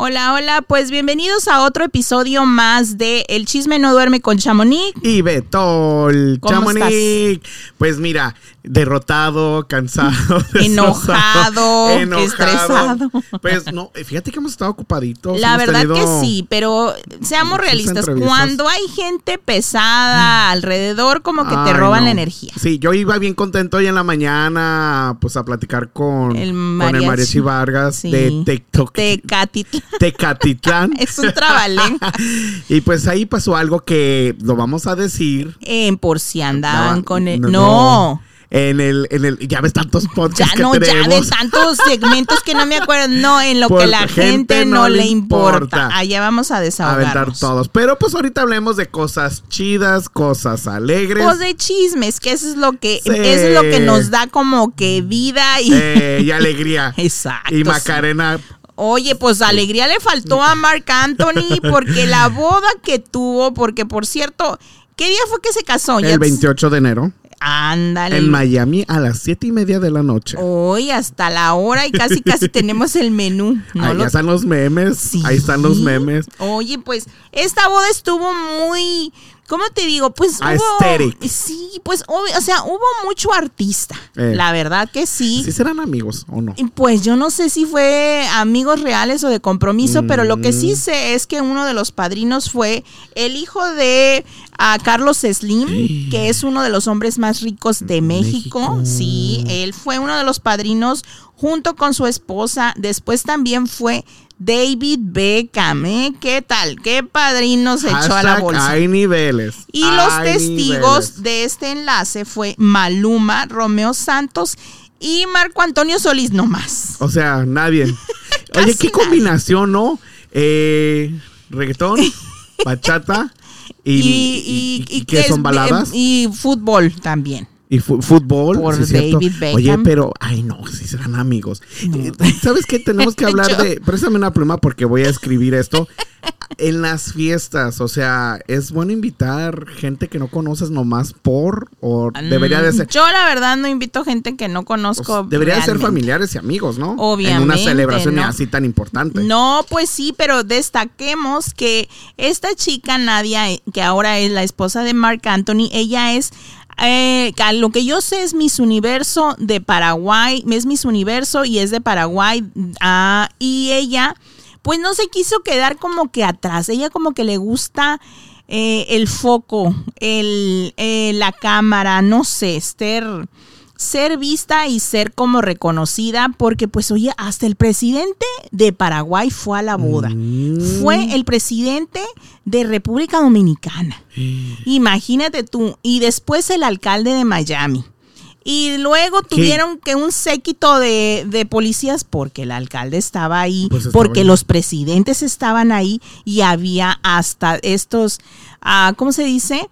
Hola, hola, pues bienvenidos a otro episodio más de El chisme no duerme con Chamonix. Y Betol, ¿Cómo Chamonix. Pues mira, derrotado, cansado, Enojado, enojado. estresado. Pues no, fíjate que hemos estado ocupaditos. La verdad que sí, pero seamos realistas, cuando hay gente pesada alrededor, como que te roban no. la energía. Sí, yo iba bien contento hoy en la mañana, pues a platicar con El con el mariachi. mariachi Vargas Sí. de TikTok. Tecatitlán. Tecatitlán. Es un trabalengua. y pues ahí pasó algo que lo vamos a decir. En por si andaban No, con el. no, No. En el, en el, ya ves tantos Ya podcasts que no, ya de tantos segmentos que no me acuerdo. No, en lo Por que la gente, no le importa. Allá vamos a desahogarnos. aventar todos. Pero pues ahorita hablemos de cosas chidas, cosas alegres. Pues de chismes, que eso es lo que, Sí. es lo que nos da como que vida y. eh, y alegría. Exacto. Y sí. Macarena, Oye, pues alegría le faltó a Marc Anthony porque la boda que tuvo, porque por cierto, ¿qué día fue que se casó? Ya- el 28 de enero, Ándale. en Miami, a las siete y media de la noche. Hoy hasta la hora y casi casi tenemos el menú. No Ahí lo- están los memes. Sí. Ahí están los memes. Oye, pues esta boda estuvo muy, ¿cómo te digo? Pues hubo, sí, pues obvio, o sea, hubo mucho artista. Eh. La verdad que sí. ¿Sí serán amigos o no? Pues yo no sé si fue amigos reales o de compromiso, pero lo que Mm. sí sé es que uno de los padrinos fue el hijo de ah, Carlos Slim, que es uno de los hombres más ricos de México. México. Sí, él fue uno de los padrinos junto con su esposa. Después también fue David Beckham. ¿eh? ¿Qué tal? ¿Qué padrino se echó a la bolsa? Hay niveles. Y los testigos niveles. de este enlace fue Maluma, Romeo Santos y Marco Antonio Solís, no más. O sea, nadie. Oye, qué nadie. combinación, ¿no? Eh, reggaetón, bachata y, y, y- y ¿qué es- son baladas? Y fútbol también. Y fútbol. Por sí. David Beckham. Oye, pero, ay, no, si serán amigos. Eh, ¿Sabes qué? Tenemos que hablar de. Préstame una pluma porque voy a escribir esto. En las fiestas, o sea, es bueno invitar gente que no conoces nomás por. O debería de Mm, ser. Yo la verdad no invito gente que no conozco. pues, debería de ser familiares y amigos, ¿no? En una Obviamente, celebración ¿no? así tan importante. No, pues sí, pero destaquemos que esta chica Nadia, eh, que ahora es la esposa de Mark Anthony, ella es, eh, lo que yo sé es Miss Universo de Paraguay, es Miss Universo y es de Paraguay, ah, y ella, pues no se quiso quedar como que atrás, ella como que le gusta eh, el foco, el, eh, la cámara, no sé, ser ser vista y ser como reconocida porque pues oye, hasta el presidente de Paraguay fue a la boda. Mm. Fue el presidente de República Dominicana. Imagínate tú. Y después el alcalde de Miami. Y luego tuvieron que un séquito de, de policías porque el alcalde estaba ahí, Pues estaba porque ahí. los presidentes estaban ahí y había hasta estos, ah, ¿cómo se dice?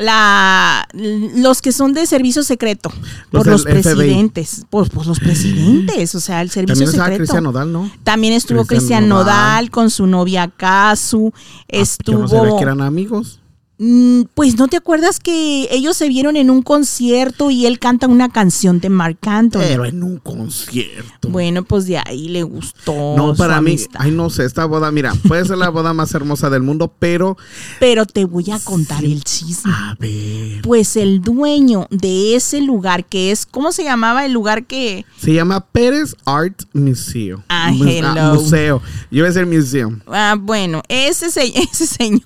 La, los que son de servicio secreto, Los por los FBI. presidentes, por, por los presidentes, o sea, el servicio También secreto. Cristian Nodal, ¿no? También estuvo Cristian Nodal. Nodal. con su novia Casu. Ah, Estuvo. Yo no que eran amigos. Mm, Pues no te acuerdas que ellos se vieron en un concierto y él canta una canción de Marc Anthony. Pero en un concierto. Bueno, pues de ahí le gustó. no, su para mí, amistad. ay, no sé, esta boda, mira, puede ser la boda más hermosa del mundo, pero, Pero te voy a contar el chisme. a ver, Pues el dueño de ese lugar, que es, ¿cómo se llamaba el lugar que? se llama Pérez Art Museum. Ah, Mu- hello. museo. Yo iba a decir museum. Ah, bueno, ese, se- ese señor,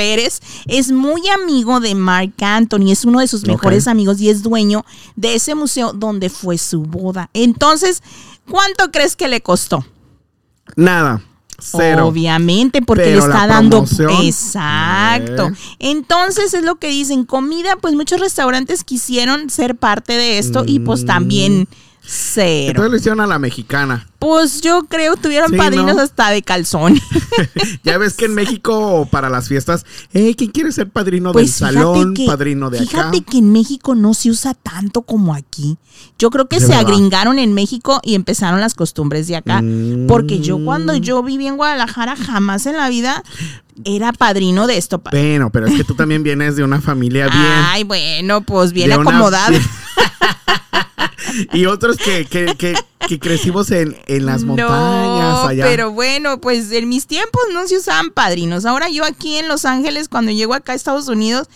Pérez es muy amigo de Mark Anthony, es uno de sus mejores amigos y es dueño de ese museo donde fue su boda. Entonces, ¿cuánto crees que le costó? Nada. Cero. Obviamente, porque le está dando. Exacto. Eh. Entonces es lo que dicen: comida, pues muchos restaurantes quisieron ser parte de esto y pues también Cero. Entonces lo hicieron a la mexicana. Pues yo creo tuvieron padrinos hasta de calzón. ya ves que en México para las fiestas, ¿quién quiere ser padrino del pues salón, padrino de acá? Fíjate que en México no se usa tanto como aquí. Yo creo que se agringaron en México y empezaron las costumbres de acá. Porque yo cuando mm. yo viví en Guadalajara jamás en la vida era padrino de esto. Bueno, pero es que tú también vienes de una familia bien. Ay, bueno, pues bien acomodada. y otros que, que, que, crecimos en, las montañas allá. Pero bueno, pues en mis tiempos no se usaban padrinos. Ahora yo aquí en Los Ángeles, cuando llego acá a Estados Unidos,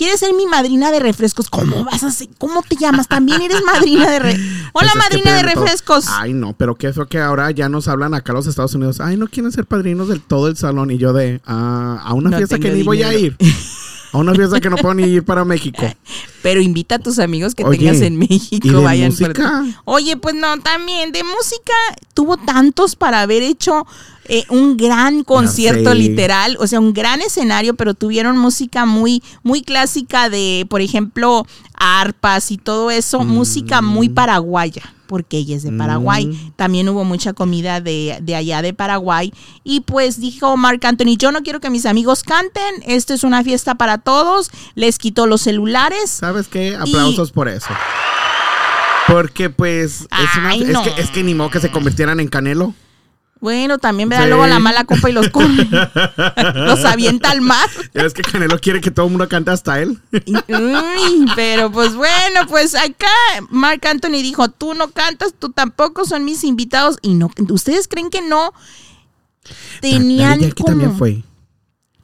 ¿Quieres ser mi madrina de refrescos? ¿Cómo vas a ser? ¿Cómo te llamas? También eres madrina de refrescos. Hola, pues madrina de refrescos. Ay, no, pero qué eso que ahora ya nos hablan acá los Estados Unidos. Ay, no quieren ser padrinos del todo el salón. Y yo de, ah, a una fiesta que ni voy a ir. A una fiesta que no puedo ni ir para México. Pero invita a tus amigos que tengas en México. ¿y de vayan música? Oye, pues no, también de música tuvo tantos para haber hecho eh, un gran concierto literal, o sea, un gran escenario, pero tuvieron música muy, muy clásica de, por ejemplo, arpas y todo eso, música muy mm. paraguaya porque ella es de Paraguay. Mm. También hubo mucha comida de, allá de Paraguay. Y pues dijo Mark Anthony, yo no quiero que mis amigos canten, esto es una fiesta para todos, les quitó los celulares. ¿Sabes qué? Aplausos por eso. Porque pues es, una, es, que, es que ni modo que se convirtieran en Canelo. Bueno, también me da luego la mala copa y los corre. los avienta al mar. Es que Canelo quiere que todo el mundo cante hasta él. pero pues bueno, pues acá Mark Anthony dijo, tú no cantas, tú tampoco, son mis invitados. Y no, ¿ustedes creen que no? Tenían Aquí también fue.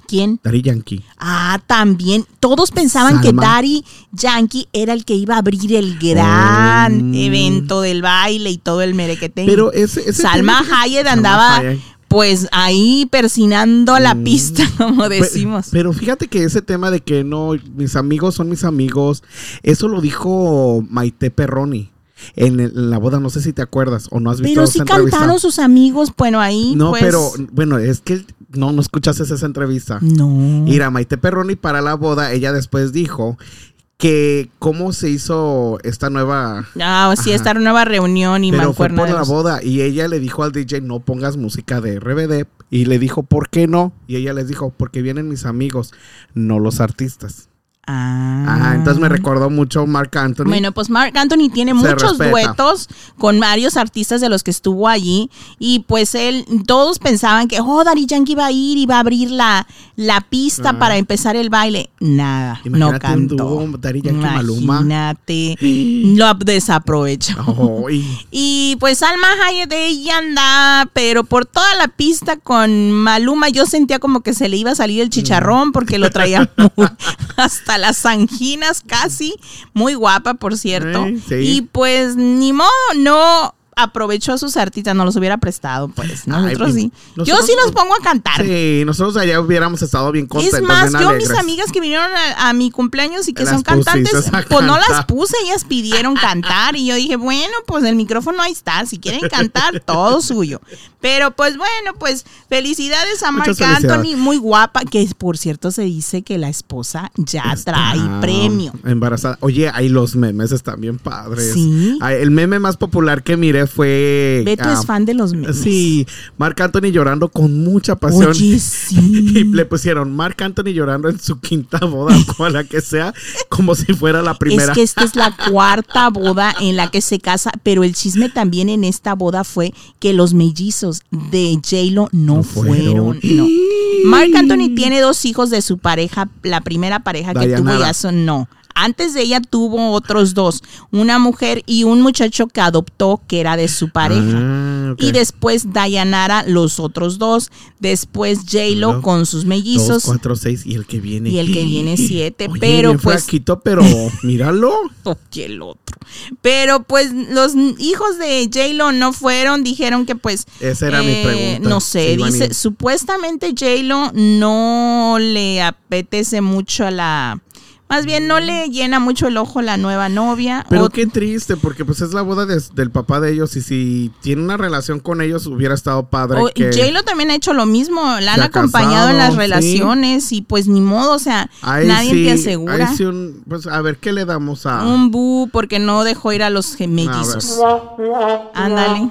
¿Quién? Daddy Yankee. Ah, también. Todos pensaban que Daddy Yankee era el que iba a abrir el gran oh. evento del baile y todo el merequete. Pero ese, Salma Hayek andaba pues ahí persinando la mm. pista, como decimos. Pero, fíjate que ese tema de que no, mis amigos son mis amigos, eso lo dijo Maite Perroni. En, la boda, no sé si te acuerdas o no has visto Pero sí cantaron sus amigos, bueno, ahí. No, pues pero bueno, es que no, no escuchaste esa entrevista. No. Mira, Maite Perroni para la boda, ella después dijo que cómo se hizo esta nueva ah sí esta nueva reunión y pero fue por la boda y ella le dijo al DJ no pongas música de RBD y le dijo por qué no y ella les dijo porque vienen mis amigos no los artistas Ah. entonces me recordó mucho Mark Anthony. Bueno, pues Mark Anthony tiene muchos duetos con varios artistas de los que estuvo allí. Y pues él, todos pensaban que, oh, Daddy Yankee iba a ir y va a abrir la, la pista ah. para empezar el baile. Nada, no cantó. Imagínate, lo desaprovechó. y pues Alma Hayek de ella anda, pero por toda la pista con Maluma yo sentía como que se le iba a salir el chicharrón porque lo traía hasta las anginas casi. Muy guapa, por cierto. Y pues ni modo, no aprovechó a sus artistas, no los hubiera prestado, pues. Nosotros sí. yo sí nos pongo a cantar. Sí, nosotros allá hubiéramos estado bien contentos. Es más, yo mis amigas que vinieron a, mi cumpleaños y que son cantantes, pues no las puse, ellas pidieron cantar y yo dije, bueno, pues el micrófono ahí está, si quieren cantar, todo suyo. Pero pues bueno, pues felicidades a Marc Anthony, muy guapa, que por cierto se dice que la esposa ya trae premio. Embarazada. Oye, ahí los memes están bien padres. Sí. El meme más popular que miré fue. Beto es ah, fan de los memes. Sí, Marc Anthony llorando con mucha pasión. Oye, sí. y le pusieron Marc Anthony llorando en su quinta boda, o la que sea, como si fuera la primera. Es que esta es la cuarta boda en la que se casa, pero el chisme también en esta boda fue que los mellizos de J-Lo no, fueron. No. Marc Anthony tiene dos hijos de su pareja, la primera pareja que tuvo ya son no. Antes de ella tuvo otros dos, una mujer y un muchacho que adoptó que era de su pareja. Ah, y después Dayanara los otros dos, después J-Lo con sus mellizos. Dos, cuatro, seis y el que viene. Y el que viene siete, pero pues... pero míralo. Y el otro. Pero pues los hijos de J-Lo no fueron, dijeron que pues... Esa era mi eh, pregunta. No sé, dice, supuestamente J-Lo no le apetece mucho a la más bien no le llena mucho el ojo la nueva novia. Pero qué triste, porque pues es la boda del papá de ellos y si tiene una relación con ellos hubiera estado padre. O, que J-Lo también ha hecho lo mismo, la han acompañado en las relaciones y pues ni modo, o sea, nadie te asegura. pues a ver, ¿qué le damos a...? Un bu porque no dejó ir a los gemellizos. Ándale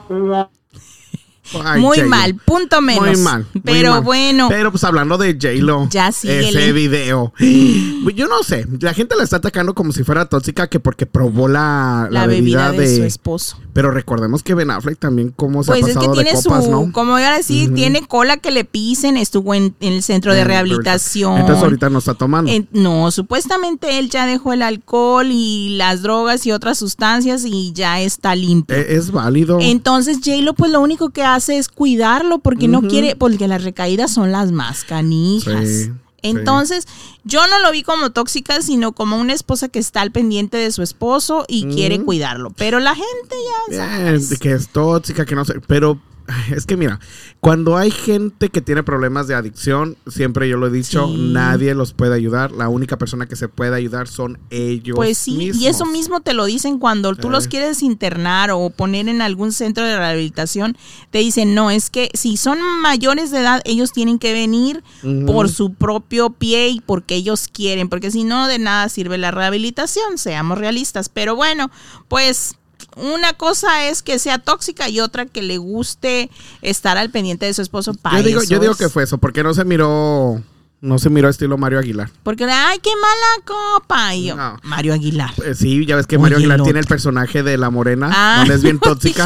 muy mal, punto menos. Muy mal. pero bueno. Pero pues hablando de J-Lo. Ya Ese video. Yo no sé. La gente la está atacando como si fuera tóxica que porque probó la, la, bebida, de, su esposo. Pero recordemos que Ben Affleck también cómo se ha pasado es que tiene copas, su, ¿no? Como iba a decir, tiene cola que le pisen, estuvo en, el centro de rehabilitación. Entonces ahorita no está tomando. no, supuestamente él ya dejó el alcohol y las drogas y otras sustancias y ya está limpio. E, es, válido. Entonces J-Lo pues lo único que hace es cuidarlo porque no quiere, porque las recaídas son las más canijas. Entonces, yo no lo vi como tóxica, sino como una esposa que está al pendiente de su esposo y quiere cuidarlo. Pero la gente ya. sabe que es tóxica, que no sé. Pero es que mira, cuando hay gente que tiene problemas de adicción, siempre yo lo he dicho, nadie los puede ayudar. La única persona que se puede ayudar son ellos. Pues sí, y eso mismo te lo dicen cuando tú los quieres internar o poner en algún centro de rehabilitación. Te dicen, no, es que si son mayores de edad, ellos tienen que venir por su propio pie y porque ellos quieren, porque si no, de nada sirve la rehabilitación, seamos realistas. Pero bueno, pues una cosa es que sea tóxica y otra que le guste estar al pendiente de su esposo para yo digo, yo digo que fue eso, porque no se miró no se miró estilo Mario Aguilar. Porque, ay, qué mala copa. Y yo, Mario Aguilar. Pues sí, ya ves que Mario Aguilar tiene el personaje de la morena, ah, donde es bien tóxica.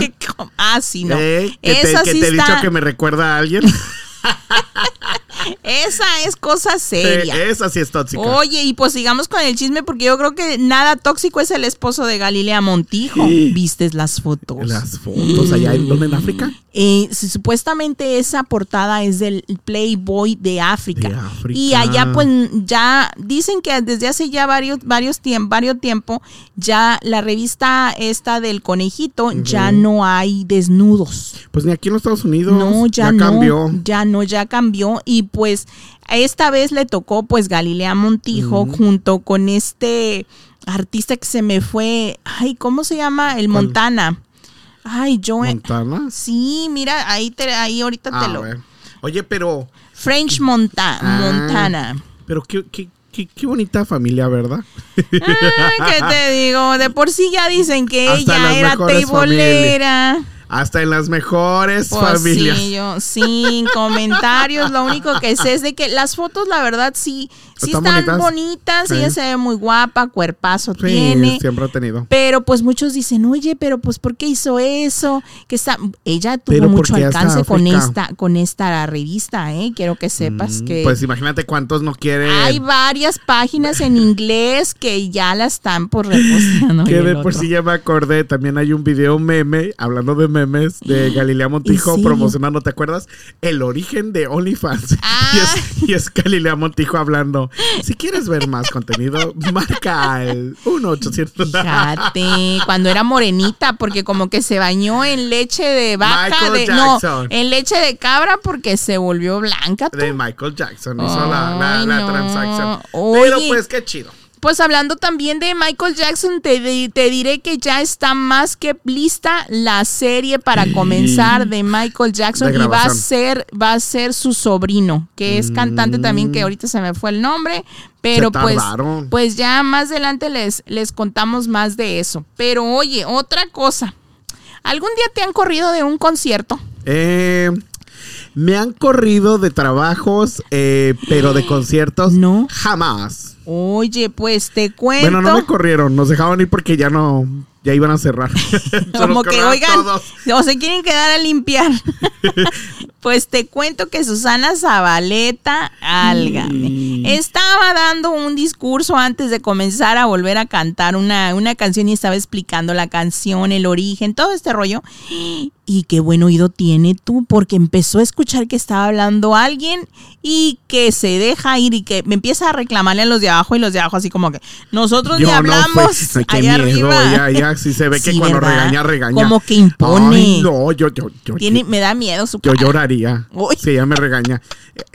ah, sí, no. Eh, que te, que te he dicho que me recuerda a alguien. Esa es cosa seria. esa sí es tóxica. Oye, y pues sigamos con el chisme porque yo creo que nada tóxico es el esposo de Galilea Montijo. ¿Viste las fotos? Las fotos allá en, ¿dónde, en África. Eh, supuestamente esa portada es del Playboy de África. Y allá pues ya dicen que desde hace ya varios, varios, tiempo, varios tiempo ya la revista esta del conejito ya no hay desnudos. Pues ni aquí en los Estados Unidos. No, ya, no, cambió. Ya no, ya cambió. Y pues esta vez le tocó pues Galilea Montijo junto con este artista que se me fue, ay, ¿cómo se llama? El Montana. Ay, yo. ¿Montana? Sí, mira, ahí, te, ahí ahorita te lo. Oye, pero. French Monta ah, Montana. Pero qué, qué, qué, bonita familia, ¿verdad? ¿Qué te digo? De por sí ya dicen que ella era teibolera. Hasta en las mejores pues familias. Sí, yo, sin comentarios. Lo único que sé es de que las fotos, la verdad, sí, sí están, bonitas. Ella se ve muy guapa, cuerpazo sí, tiene. Siempre ha tenido. Pero pues muchos dicen, oye, pero pues ¿por qué hizo eso? Que está, ella tuvo mucho alcance con esta, con esta revista, ¿eh? Quiero que sepas mm, que. Pues imagínate cuántos no quieren. Hay varias páginas en inglés que ya la están por reposando. que de por sí ya me acordé. También hay un video meme hablando de memes de Galilea Montijo promocionando, ¿te acuerdas? El origen de OnlyFans. Ah. Y, es, Galilea Montijo hablando. Si quieres ver más contenido, marca el 1800. Fíjate, cuando era morenita, porque como que se bañó en leche de vaca. De, no, en leche de cabra porque se volvió blanca. De Michael Jackson hizo la, transacción. Pero pues qué chido. Pues hablando también de Michael Jackson, te, diré que ya está más que lista la serie para comenzar de Michael Jackson y va a ser va a ser su sobrino, que es cantante también que mm. ahorita se me fue el nombre, pero pues pues ya más adelante les les contamos más de eso. Pero oye, otra cosa. ¿Algún día te han corrido de un concierto? Eh me han corrido de trabajos, eh, pero de conciertos no. Jamás. Oye, pues te cuento. Bueno, no me corrieron, nos dejaban ir porque ya no, ya iban a cerrar. Como que, oigan, o se quieren quedar a limpiar. pues te cuento que Susana Zabaleta, álgame, estaba dando un discurso antes de comenzar a volver a cantar una, una canción y estaba explicando la canción, el origen, todo este rollo. Y qué buen oído tiene tú, porque empezó a escuchar que estaba hablando alguien y que se deja ir y que me empieza a reclamarle a los de abajo y los de abajo así como que nosotros le hablamos allá arriba. Ya, ya, sí se ve que cuando regaña, regaña. Como que impone. no, yo, yo, yo. Tiene, me da miedo su Yo lloraría. Si ella me regaña.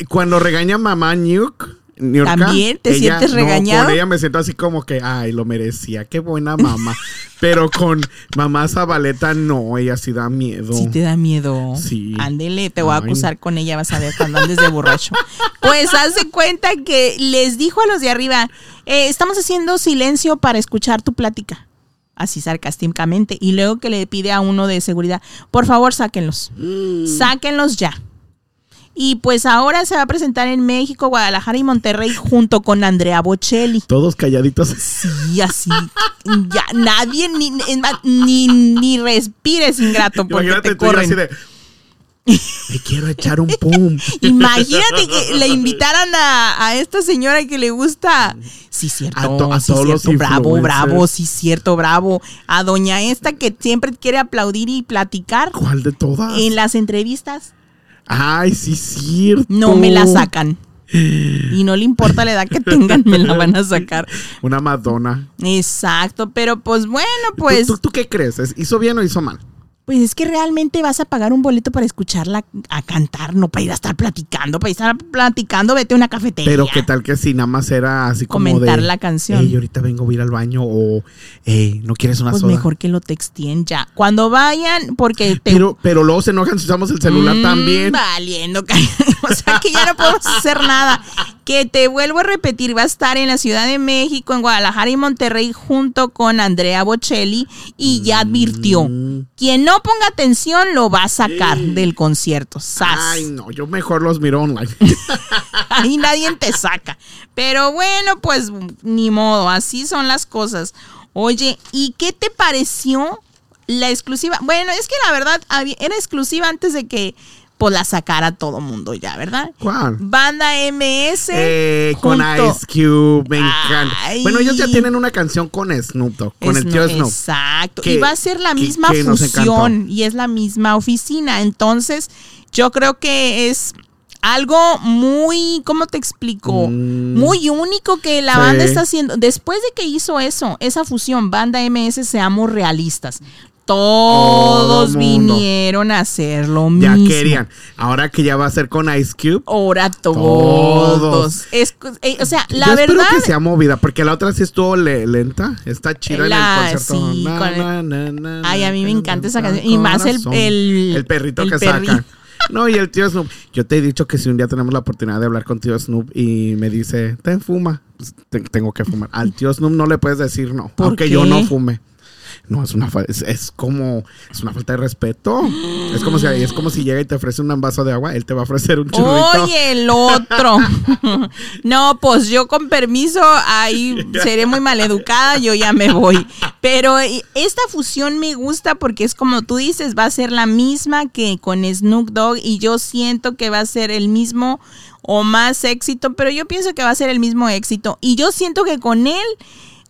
Cuando regaña mamá Nuke ¿También te sientes regañado? No, con ella me siento así como que, ay, lo merecía, qué buena mamá. Pero con mamá Zabaleta no, ella sí da miedo. Sí te da miedo. Sí. Ándele, te voy a acusar con ella, vas a ver cuando andes de borracho. pues hace cuenta que les dijo a los de arriba, eh, estamos haciendo silencio para escuchar tu plática. Así sarcásticamente. Y luego que le pide a uno de seguridad, por favor, sáquenlos. Mm. Sáquenlos ya. Y pues ahora se va a presentar en México, Guadalajara y Monterrey junto con Andrea Bocelli. Todos calladitos. Sí, así. ya nadie ni, ni, ni respires ingrato porque te corren. Así de, me quiero echar un pum. Imagínate que le invitaran a, esta señora que le gusta. Sí, cierto. A, sí, todos cierto. bravo, bravo, sí, cierto, bravo. A doña esta que siempre quiere aplaudir y platicar. ¿Cuál de todas? En las entrevistas. Ay, sí, cierto. No me la sacan. Y no le importa la edad que tengan, me la van a sacar. Una Madonna. Exacto, pero pues bueno, pues. ¿Tú, tú qué crees? ¿Hizo bien o hizo mal? Pues es que realmente vas a pagar un boleto para escucharla a cantar, no para ir a estar platicando, para ir a estar platicando, vete a una cafetería. Pero qué tal que si nada más era así como comentar la canción. Ey, ahorita vengo a ir al baño o Ey, no quieres una pues soda. mejor que lo textien ya. Cuando vayan, porque pero pero luego se enojan si usamos el celular mm, también. Valiendo, o sea que ya no podemos hacer nada. Que te vuelvo a repetir, va a estar en la Ciudad de México, en Guadalajara y Monterrey junto con Andrea Bocelli y ya advirtió, mm. quien no ponga atención lo va a sacar del concierto. Ay, no, yo mejor los miro online. Ahí nadie te saca. Pero bueno, pues ni modo, así son las cosas. Oye, ¿y qué te pareció la exclusiva? Bueno, es que la verdad era exclusiva antes de que pues la sacara todo mundo ya, ¿verdad? ¿Cuál? Banda MS. Eh, con Ice Cube, me encanta. Bueno, ellos ya tienen una canción con Snoop Dogg, con el tío Snoop. Exacto. y va a ser la misma fusión y es la misma oficina. Entonces, yo creo que es algo muy, ¿cómo te explico? Mm. Muy único que la banda está haciendo. Después de que hizo eso, esa fusión, banda MS, seamos realistas. Todos vinieron a hacer lo mismo. Ya querían. Ahora que ya va a ser con Ice Cube. Ahora todos. Eh, o sea, la verdad. Espero que sea movida, porque la otra sí estuvo lenta. Está chida en el concierto. Sí, ay, a mí me encanta esa canción. Y más el, el, perrito que saca. No, y el tío Snoop. Yo te he dicho que si un día tenemos la oportunidad de hablar con tío Snoop y me dice, ten fuma, pues, tengo que fumar. Al tío Snoop no le puedes decir no, porque yo no fume. No, es una es, es, como es una falta de respeto. Es como si es como si llega y te ofrece un vaso de agua, él te va a ofrecer un churrito. Oye, el otro. no, pues yo con permiso ahí seré muy maleducada, yo ya me voy. Pero esta fusión me gusta porque es como tú dices, va a ser la misma que con Snoop Dogg y yo siento que va a ser el mismo o más éxito, pero yo pienso que va a ser el mismo éxito y yo siento que con él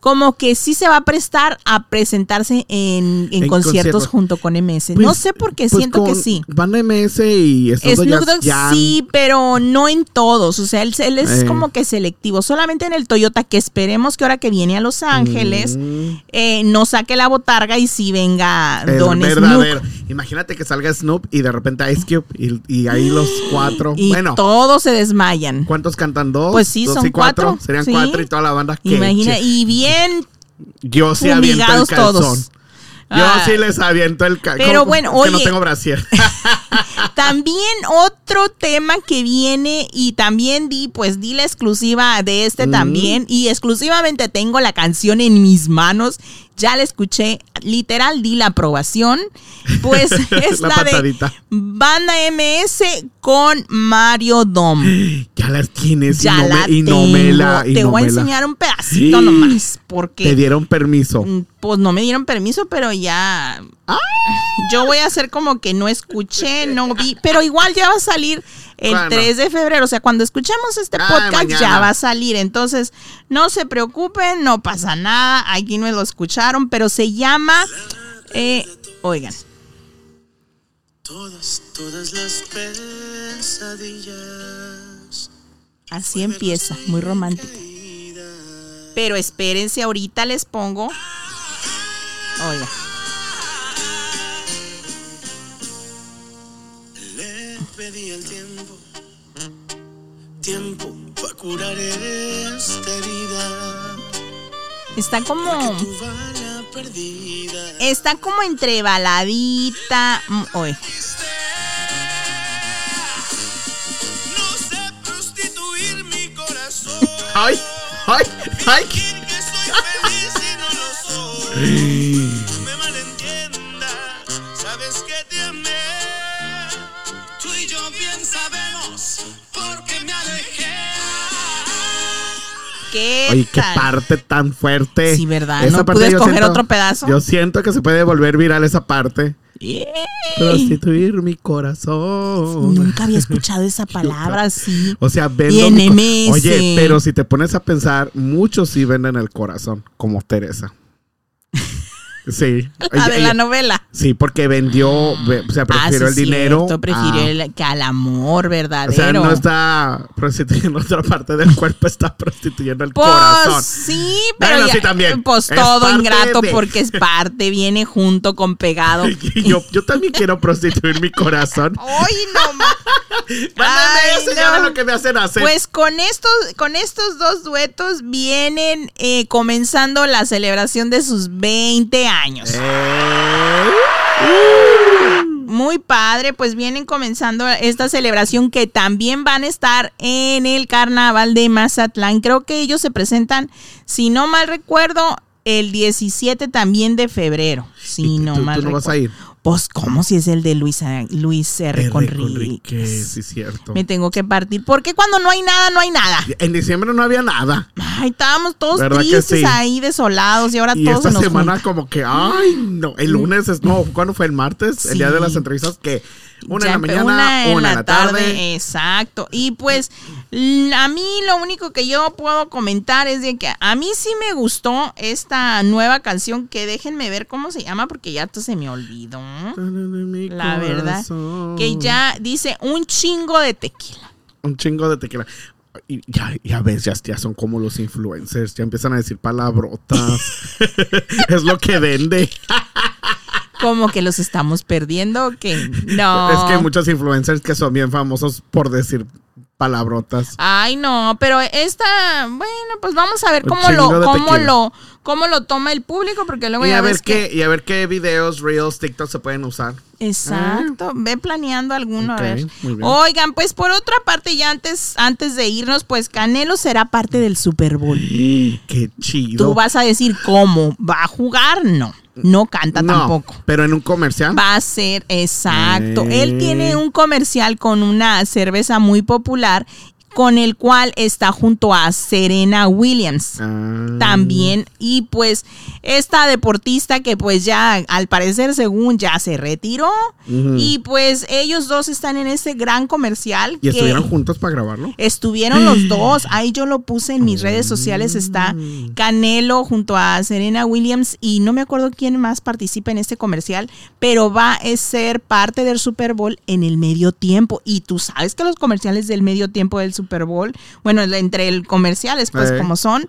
como que sí se va a prestar a presentarse en, conciertos junto con MS. no pues, sé por qué, pues siento que sí. Van MS y Snoop Dogg sí, pero no en todos. O sea, él, es eh. como que selectivo. Solamente en el Toyota, que esperemos que ahora que viene a Los Ángeles mm. eh, no saque la botarga y sí venga Don verdadero. Imagínate que salga Snoop y de repente Ice Cube y, ahí los cuatro. Y bueno, todos se desmayan. ¿Cuántos cantan? ¿Dos? Pues sí, son cuatro. Serían cuatro y toda la banda. Imagina, y bien yo sí aviento el calzón. Todos. Yo sí les aviento el calzón. Pero bueno, oye. Que no tengo brasier. también otro otro tema que viene y también di, pues di la exclusiva de este también y exclusivamente tengo la canción en mis manos. Ya la escuché, literal di la aprobación. Pues es la, de Banda MS con Mario Dom. Ya las tienes ya y, no la me, y no me la Te voy a enseñar un pedacito nomás porque te dieron permiso. Mm, pues no me dieron permiso, pero ya ¡Ah! yo voy a hacer como que no escuché, no vi, pero igual ya va a salir el 3 de febrero. O sea, cuando escuchemos este podcast ya va a salir. Entonces, no se preocupen, no pasa nada. Aquí no lo escucharon, pero se llama. Eh, oigan. Todas, todas las pesadillas. Así empieza, muy romántico. Pero espérense, ahorita les pongo. Oiga. Curar esta herida. Está como. Está como entre baladita. Mm, oye. No sé prostituir mi corazón. Ay, ay, ay. ¿Qué Oye, qué parte tan fuerte. Sí, ¿verdad? Esa no pude escoger otro pedazo. Yo siento que se puede volver viral esa parte. Prostituir mi corazón. Nunca había escuchado esa palabra así. O sea, vendo. Oye, pero si te pones a pensar, muchos sí venden el corazón, como Teresa. Sí. La de la novela. Sí, porque vendió, o sea, prefirió ah, el dinero. prefirió el, que al amor verdadero. O sea, no está prostituyendo otra parte del cuerpo, está prostituyendo el pues, corazón. Sí, pero también. pues todo ingrato porque es parte, viene junto con pegado. yo, yo también quiero prostituir mi corazón. Ay, no más. no. lo que me hacen hacer. Pues con estos, con estos dos duetos vienen eh, comenzando la celebración de sus 20 años. Eh. Muy padre, pues vienen comenzando esta celebración que también van a estar en el carnaval de Mazatlán. Creo que ellos se presentan, si no mal recuerdo, el 17 también de febrero. Si no mal tú no vas a ir. Pues, ¿cómo si es el de Luis, Luis R. R. Conríquez? Sí, cierto. Me tengo que partir. Porque cuando no hay nada, no hay nada. En diciembre no había nada. Ay, estábamos todos tristes ahí, desolados. Y ahora y todos esta semana como que, ay, no. El lunes, es, no, ¿cuándo fue el martes? El día de las entrevistas que una en la mañana, una en, la, tarde. Exacto. Y pues a mí lo único que yo puedo comentar es de que a mí sí me gustó esta nueva canción que déjenme ver cómo se llama porque ya se me olvidó. La verdad. Que ya dice un chingo de tequila. Un chingo de tequila. Y ya, ya ves, ya, ya, son como los influencers, ya empiezan a decir palabrotas. es lo que vende. como que los estamos perdiendo, que no. Es que hay muchos influencers que son bien famosos por decir palabrotas. Ay, no, pero esta, bueno, pues vamos a ver cómo lo, cómo lo, cómo lo toma el público, porque luego y ya a ver qué, y a ver qué videos, reels, TikTok se pueden usar. Exacto, ve planeando alguno a ver. Oigan, pues por otra parte, ya antes, antes de irnos, pues Canelo será parte del Super Bowl. Qué chido. Tú vas a decir cómo, ¿va a jugar? No no canta tampoco. Pero en un comercial. Va a ser, exacto. Él tiene eh. un comercial con una cerveza muy popular con el cual está junto a Serena Williams. Ah. también y pues esta deportista que pues ya al parecer según ya se retiró y pues ellos dos están en ese gran comercial y estuvieron juntos para grabarlo estuvieron los dos. Ahí yo lo puse en mis redes sociales. Está mm. Canelo junto a Serena Williams y no me acuerdo quién más participa en este comercial pero va a ser parte del Super Bowl en el medio tiempo. Y tú sabes que los comerciales del medio tiempo del Super Super Bowl, bueno, entre el comerciales, pues eh. como son,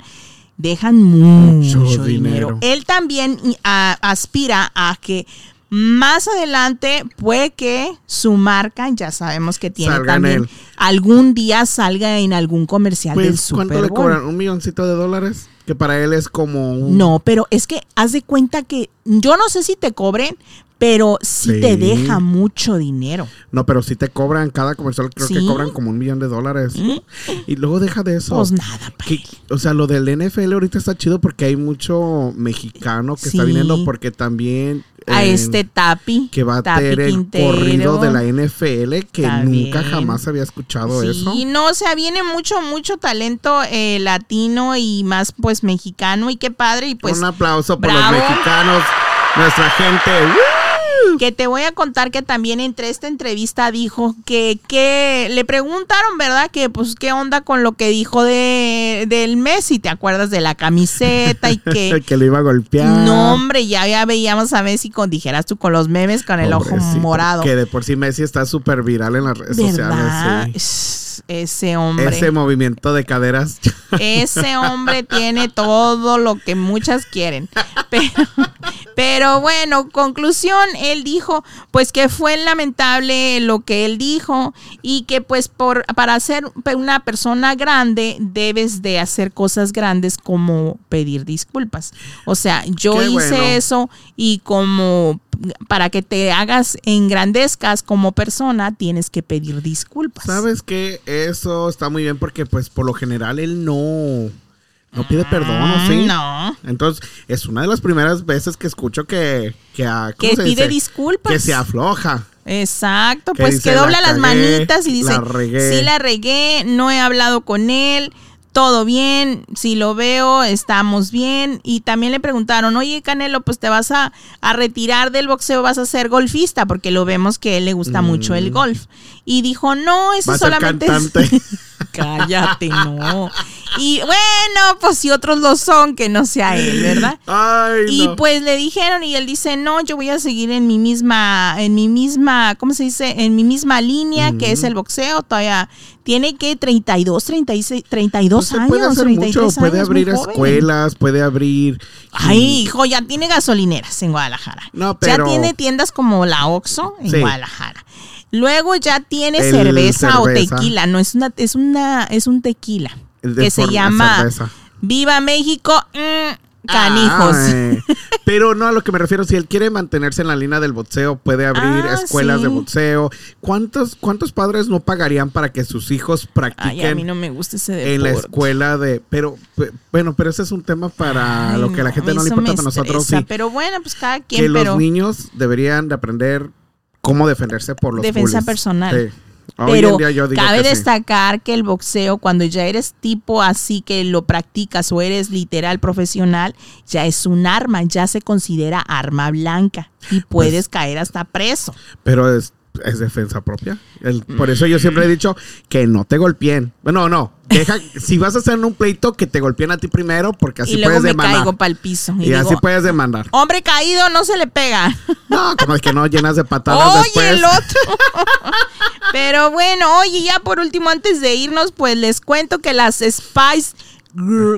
dejan mucho, dinero. Él también aspira a que más adelante puede que su marca, ya sabemos que tiene también, algún día salga en algún comercial del Super ¿Cuánto le cobran? ¿Un milloncito de dólares? Que para él es como un... No, pero es que haz de cuenta que yo no sé si te cobren, pero sí, te deja mucho dinero. No, pero sí te cobran, cada comercial creo que cobran como un millón de dólares. ¿Mm? Y luego deja de eso. Pues nada, O sea, lo del NFL ahorita está chido porque hay mucho mexicano que está viniendo porque también... A este Tapi. Que va a tener el corrido de la NFL que nunca jamás había escuchado eso. Y no, o sea, viene mucho, mucho talento eh, latino y más pues mexicano y qué padre. Y pues... Un aplauso por los mexicanos, nuestra gente. Que te voy a contar que también entre esta entrevista dijo que, que le preguntaron, ¿verdad? Que pues qué onda con lo que dijo de, del Messi, ¿te acuerdas de la camiseta y que... que lo iba a golpear. No, hombre, ya, ya veíamos a Messi con, dijeras tú, con los memes, con el ojo morado. Que de por sí Messi está súper viral en las redes sociales ese hombre. Ese movimiento de caderas. Ese hombre tiene todo lo que muchas quieren. Pero, bueno, conclusión, él dijo pues que fue lamentable lo que él dijo y que pues por, para ser una persona grande debes de hacer cosas grandes como pedir disculpas. O sea, yo hice eso y como para que te hagas engrandezcas como persona, tienes que pedir disculpas. ¿Sabes que Eso está muy bien porque pues por lo general él no no pide perdón, ¿o sí? No. Entonces, es una de las primeras veces que escucho que que, que pide disculpas. Que se afloja. Exacto, pues que dobla las manitas y dice, sí la regué, no he hablado con él, todo bien, si lo veo, estamos bien. Y también le preguntaron, oye Canelo, pues te vas a, retirar del boxeo, vas a ser golfista, porque lo vemos que a él le gusta mucho el mm. golf. Y dijo, no, eso solamente es... Cállate, no. Y bueno, pues si otros lo son, que no sea él, ¿verdad? y pues le dijeron y él dice, no, yo voy a seguir en mi misma, en mi misma, ¿cómo se dice? En mi misma línea, que es el boxeo. Todavía tiene que 32, 36, 32 años. Puede hacer mucho, puede abrir escuelas, puede abrir... Ay, hijo, ya tiene gasolineras en Guadalajara. No, pero... Ya tiene tiendas como la Oxxo en Guadalajara. Luego ya tiene cerveza, o tequila, no es una es una es un tequila que se llama Viva México. Mm, canijos. pero no a lo que me refiero, si él quiere mantenerse en la línea del boxeo, puede abrir ah, escuelas de boxeo. ¿Cuántos, ¿Cuántos padres no pagarían para que sus hijos practiquen a mí no me gusta ese en la escuela de... Pero bueno, pero ese es un tema para lo que a la gente no le importa, para nosotros sí. Pero bueno, pues cada quien. Que los niños deberían de aprender cómo defenderse por los Defensa personal. Pero cabe destacar que el boxeo, cuando ya eres tipo así que lo practicas o eres literal profesional, ya es un arma, ya se considera arma blanca y pues puedes caer hasta preso. Pero es, es defensa propia. por eso yo siempre he dicho que no te golpeen. Bueno, no. Deja, si vas a hacer un pleito, que te golpeen a ti primero, porque así y luego puedes me demandar. caigo el piso. Y, así puedes demandar. Hombre caído no se le pega. No, como es que no llenas de patadas oye, el otro. Pero bueno, oye, ya por último, antes de irnos, pues les cuento que las Spice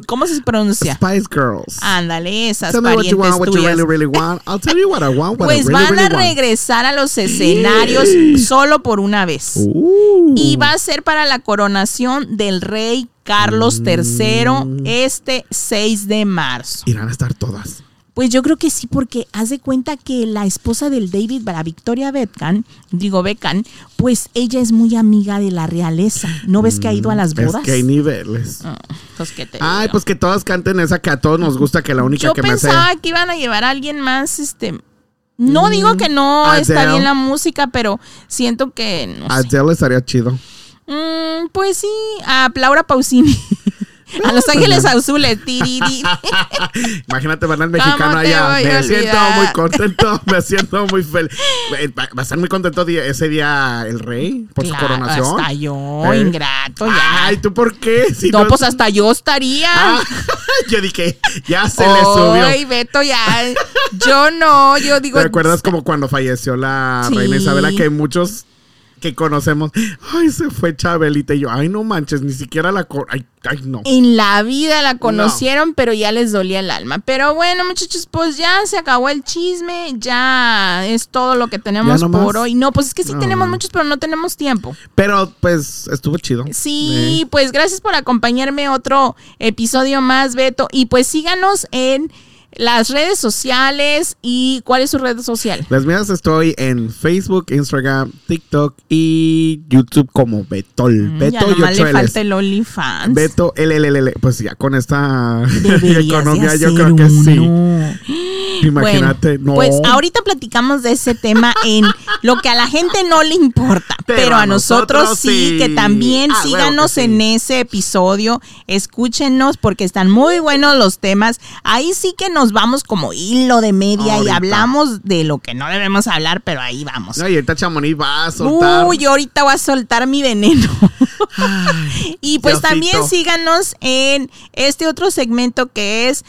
¿Cómo se pronuncia? Spice Girls. Ándale, esas Tell me what you want, what you really, really want. I'll tell you what I want, what pues I really, van a regresar a los escenarios solo por una vez. Uh. Y va a ser para la coronación del rey Carlos III mm. este 6 de marzo. Irán a estar todas. Pues yo creo que sí, porque haz de cuenta que la esposa del David, para Victoria Beckham, digo Beckham, pues ella es muy amiga de la realeza. ¿No ves que ha ido a las bodas? Es que hay niveles. Ah, pues que te Ay, pues que todas canten esa que a todos nos gusta, que la única que me. Yo pensaba que iban a llevar a alguien más, este... No digo que no está bien la música, pero siento que... No Adele estaría chido. Mm, pues sí, a Laura Pausini. A Los Ángeles Azules. Imagínate, van al mexicano allá. Me siento muy contento, me siento muy feliz. Eh, va a estar muy contento ese día el rey por su coronación. Hasta yo, eh. ingrato. Ya. Ay, ¿tú por qué? no, pues hasta yo estaría. Ah, yo dije, ya se le subió. Ay, Beto, ya. Yo no, yo digo. ¿Te acuerdas como cuando falleció la reina Isabela que muchos que conocemos. Ay, se fue Chabelita. Y yo, ay, no manches, ni siquiera la. Ay, ay, no. En la vida la conocieron, pero ya les dolía el alma. Pero bueno, muchachos, pues ya se acabó el chisme. Ya es todo lo que tenemos por hoy. No, pues es que sí tenemos muchos, pero no tenemos tiempo. Pero pues estuvo chido. Sí, pues gracias por acompañarme otro episodio más, Beto. Y pues síganos en las redes sociales y cuál es su red social. Las mías estoy en Facebook, Instagram, TikTok y YouTube como Betol. Mm, Beto ya le falta el OnlyFans. Beto LLL. Pues ya con esta economía yo creo que sí. Imagínate, no. Pues ahorita platicamos de ese tema en lo que a la gente no le importa, pero, a nosotros, sí, que también ah, síganos en ese episodio, escúchenos porque están muy buenos los temas. Ahí sí que nos vamos como hilo de media y hablamos de lo que no debemos hablar, pero ahí vamos. y ahorita Chamonix va a soltar. Uy, ahorita voy a soltar mi veneno. y pues también síganos en este otro segmento que es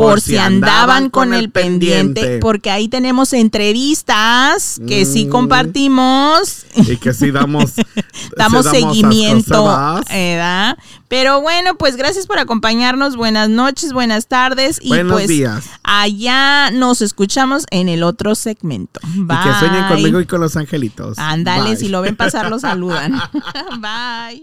por, si andaban, con, el pendiente, porque ahí tenemos entrevistas que sí mm. compartimos. Y que sí damos, damos, seguimiento, ¿verdad? Pero bueno, pues gracias por acompañarnos. Buenas noches, buenas tardes. Y Buenos pues días. allá nos escuchamos en el otro segmento. Bye. Y que sueñen conmigo y con los angelitos. Ándale, si lo ven pasar, lo saludan. Bye.